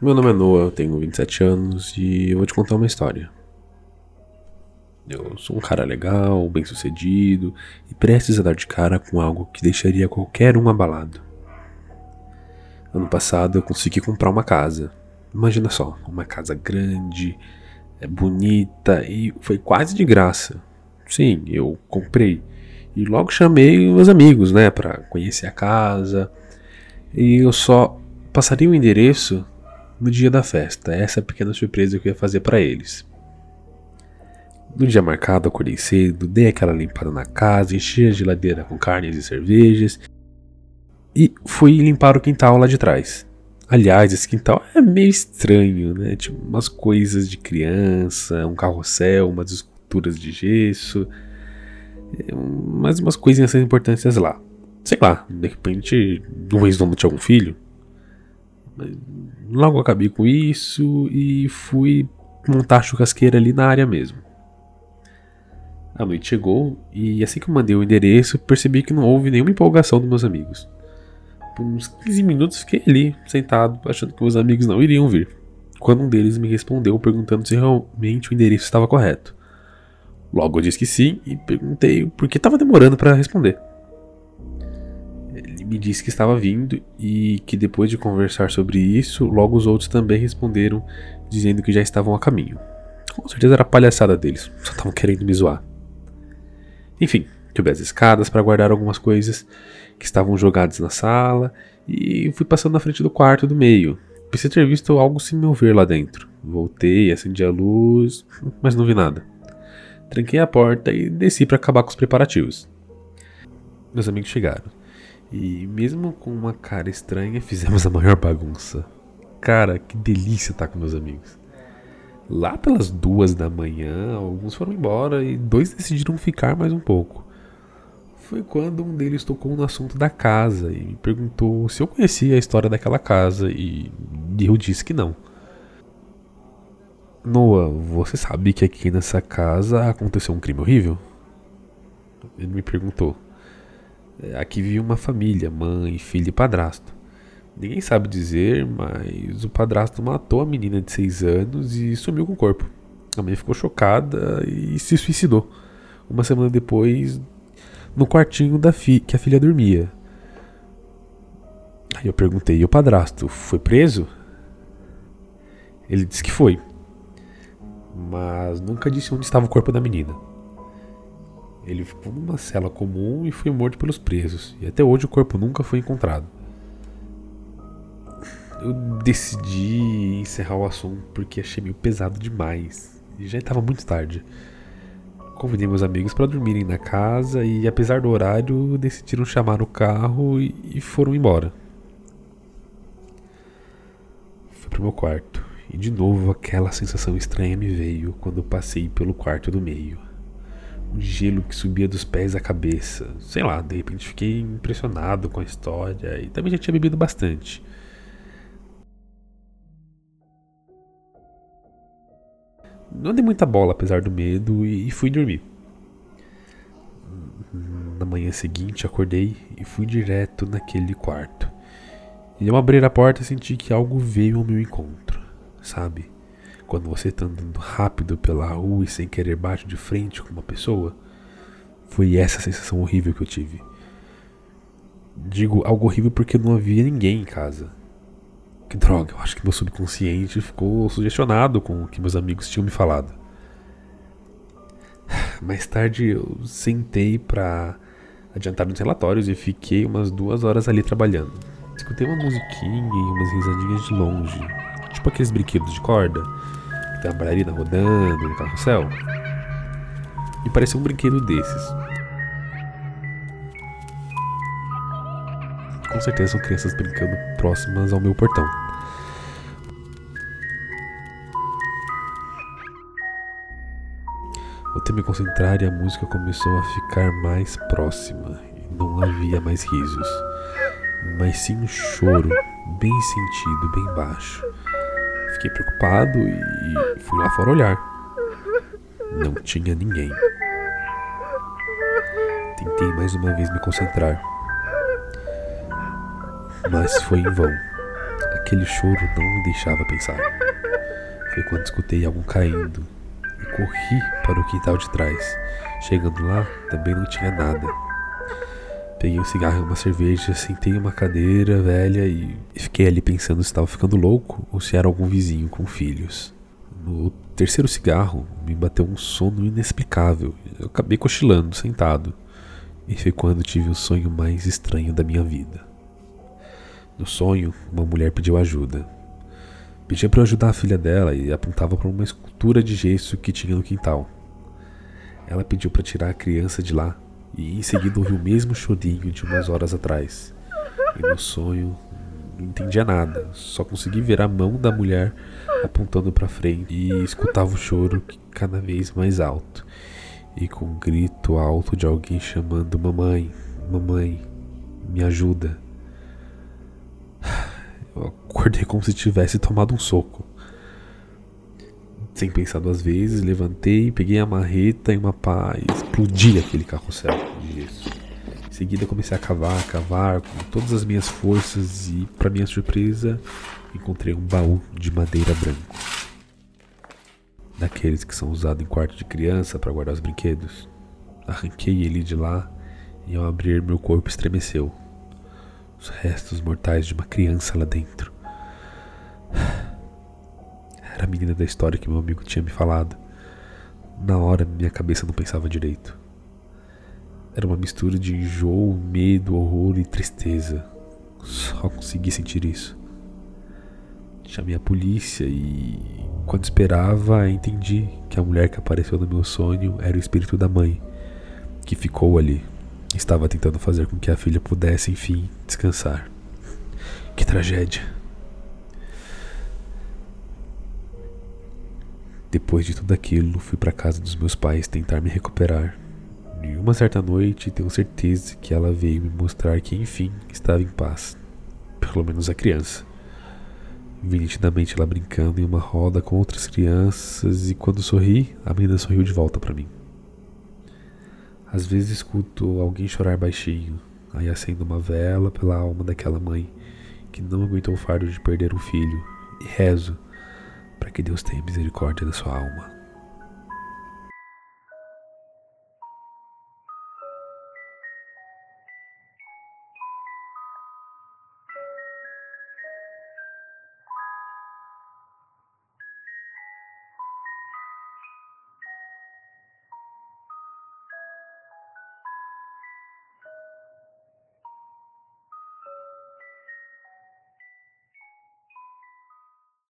Meu nome é Noah, eu tenho 27 anos e eu vou te contar uma história. Eu sou um cara legal, bem sucedido e prestes a dar de cara com algo que deixaria qualquer um abalado. Ano passado eu consegui comprar uma casa. Imagina só, uma casa grande, é bonita e foi quase de graça. Sim, eu comprei. E logo chamei meus amigos, né, para conhecer a casa. E eu só passaria o endereço no dia da festa. Essa é a pequena surpresa que eu ia fazer para eles. No dia marcado, acordei cedo, dei aquela limpada na casa, enchi a geladeira com carnes e cervejas e fui limpar o quintal lá de trás. Aliás, esse quintal é meio estranho, né? Tipo, umas coisas de criança, um carrossel, umas esculturas de gesso, é, mais umas coisinhas importantes lá. Sei lá, de repente, um ex-dono tinha algum filho, Logo acabei com isso e fui montar a churrasqueira ali na área mesmo. A noite chegou e assim que eu mandei o endereço, percebi que não houve nenhuma empolgação dos meus amigos. Por uns 15 minutos fiquei ali, sentado, achando que meus amigos não iriam vir. Quando um deles me respondeu perguntando se realmente o endereço estava correto. Logo eu disse que sim e perguntei por que estava demorando para responder me disse que estava vindo e que depois de conversar sobre isso, logo os outros também responderam dizendo que já estavam a caminho. Com certeza era palhaçada deles, só estavam querendo me zoar. Enfim, subi as escadas para guardar algumas coisas que estavam jogadas na sala e fui passando na frente do quarto do meio. Pensei ter visto algo sem me ver lá dentro. Voltei, acendi a luz, mas não vi nada. Tranquei a porta e desci para acabar com os preparativos. Meus amigos chegaram. E mesmo com uma cara estranha, fizemos a maior bagunça. Cara, que delícia estar com meus amigos. Lá pelas duas da manhã, alguns foram embora e dois decidiram ficar mais um pouco. Foi quando um deles tocou no assunto da casa e me perguntou se eu conhecia a história daquela casa e eu disse que não. Noah, você sabe que aqui nessa casa aconteceu um crime horrível? Ele me perguntou. Aqui vive uma família, mãe, filho e padrasto. Ninguém sabe dizer, mas o padrasto matou a menina de 6 anos e sumiu com o corpo. A mãe ficou chocada e se suicidou. Uma semana depois, no quartinho da fi que a filha dormia. Aí eu perguntei: e o padrasto foi preso? Ele disse que foi, mas nunca disse onde estava o corpo da menina. Ele ficou numa cela comum e foi morto pelos presos, e até hoje o corpo nunca foi encontrado. Eu decidi encerrar o assunto porque achei meio pesado demais, e já estava muito tarde. Convidei meus amigos para dormirem na casa e, apesar do horário, decidiram chamar o carro e, foram embora. Fui pro meu quarto e de novo aquela sensação estranha me veio quando passei pelo quarto do meio um gelo que subia dos pés à cabeça. Sei lá, de repente fiquei impressionado com a história e também já tinha bebido bastante. Não dei muita bola apesar do medo e fui dormir. Na manhã seguinte acordei e fui direto naquele quarto. E ao abrir a porta senti que algo veio ao meu encontro, sabe? Quando você está andando rápido pela rua e sem querer bate de frente com uma pessoa. Foi essa sensação horrível que eu tive. Digo algo horrível porque não havia ninguém em casa. Que droga, eu acho que meu subconsciente ficou sugestionado com o que meus amigos tinham me falado. Mais tarde eu sentei para adiantar nos relatórios e fiquei umas duas horas ali trabalhando. Escutei uma musiquinha e umas risadinhas de longe, tipo aqueles brinquedos de corda tem a bailarina rodando no carrossel. E parecia um brinquedo desses. Com certeza são crianças brincando próximas ao meu portão. Voltei a me concentrar e a música começou a ficar mais próxima. E não havia mais risos, mas sim um choro bem sentido, bem baixo. Fiquei preocupado e fui lá fora olhar. Não tinha ninguém. Tentei mais uma vez me concentrar, mas foi em vão. aquele choro não me deixava pensar. Foi quando escutei algo caindo e corri para o quintal de trás. Chegando lá, também não tinha nada. Peguei um cigarro e uma cerveja, sentei em uma cadeira velha e fiquei ali pensando se estava ficando louco ou se era algum vizinho com filhos. No terceiro cigarro, me bateu um sono inexplicável. Eu acabei cochilando, sentado. E foi quando tive o sonho mais estranho da minha vida. No sonho, uma mulher pediu ajuda. Pedia para eu ajudar a filha dela e apontava para uma escultura de gesso que tinha no quintal. Ela pediu para tirar a criança de lá e em seguida ouvi o mesmo chorinho de umas horas atrás. E no sonho não entendia nada, só consegui ver a mão da mulher apontando para frente e escutava o choro cada vez mais alto e com um grito alto de alguém chamando mamãe, mamãe, me ajuda. Eu acordei como se tivesse tomado um soco. Sem pensar duas vezes, levantei, peguei a marreta e uma pá e explodi aquele carrossel de gesso. Em seguida comecei a cavar, cavar com todas as minhas forças e, para minha surpresa, encontrei um baú de madeira branco. Daqueles que são usados em quarto de criança para guardar os brinquedos. Arranquei ele de lá e ao abrir meu corpo estremeceu. Os restos mortais de uma criança lá dentro. Era a menina da história que meu amigo tinha me falado. Na hora, minha cabeça não pensava direito. Era uma mistura de enjoo, medo, horror e tristeza. Só consegui sentir isso. Chamei a polícia e, quando esperava, entendi que a mulher que apareceu no meu sonho era o espírito da mãe, que ficou ali. Estava tentando fazer com que a filha pudesse, enfim, descansar. Que tragédia. Depois de tudo aquilo, fui para casa dos meus pais tentar me recuperar. E uma certa noite, tenho certeza que ela veio me mostrar que, enfim, estava em paz. Pelo menos a criança. Vi nitidamente ela brincando em uma roda com outras crianças e quando sorri, a menina sorriu de volta para mim. Às vezes escuto alguém chorar baixinho, aí acendo uma vela pela alma daquela mãe que não aguentou o fardo de perder um filho e rezo para que Deus tenha misericórdia da sua alma.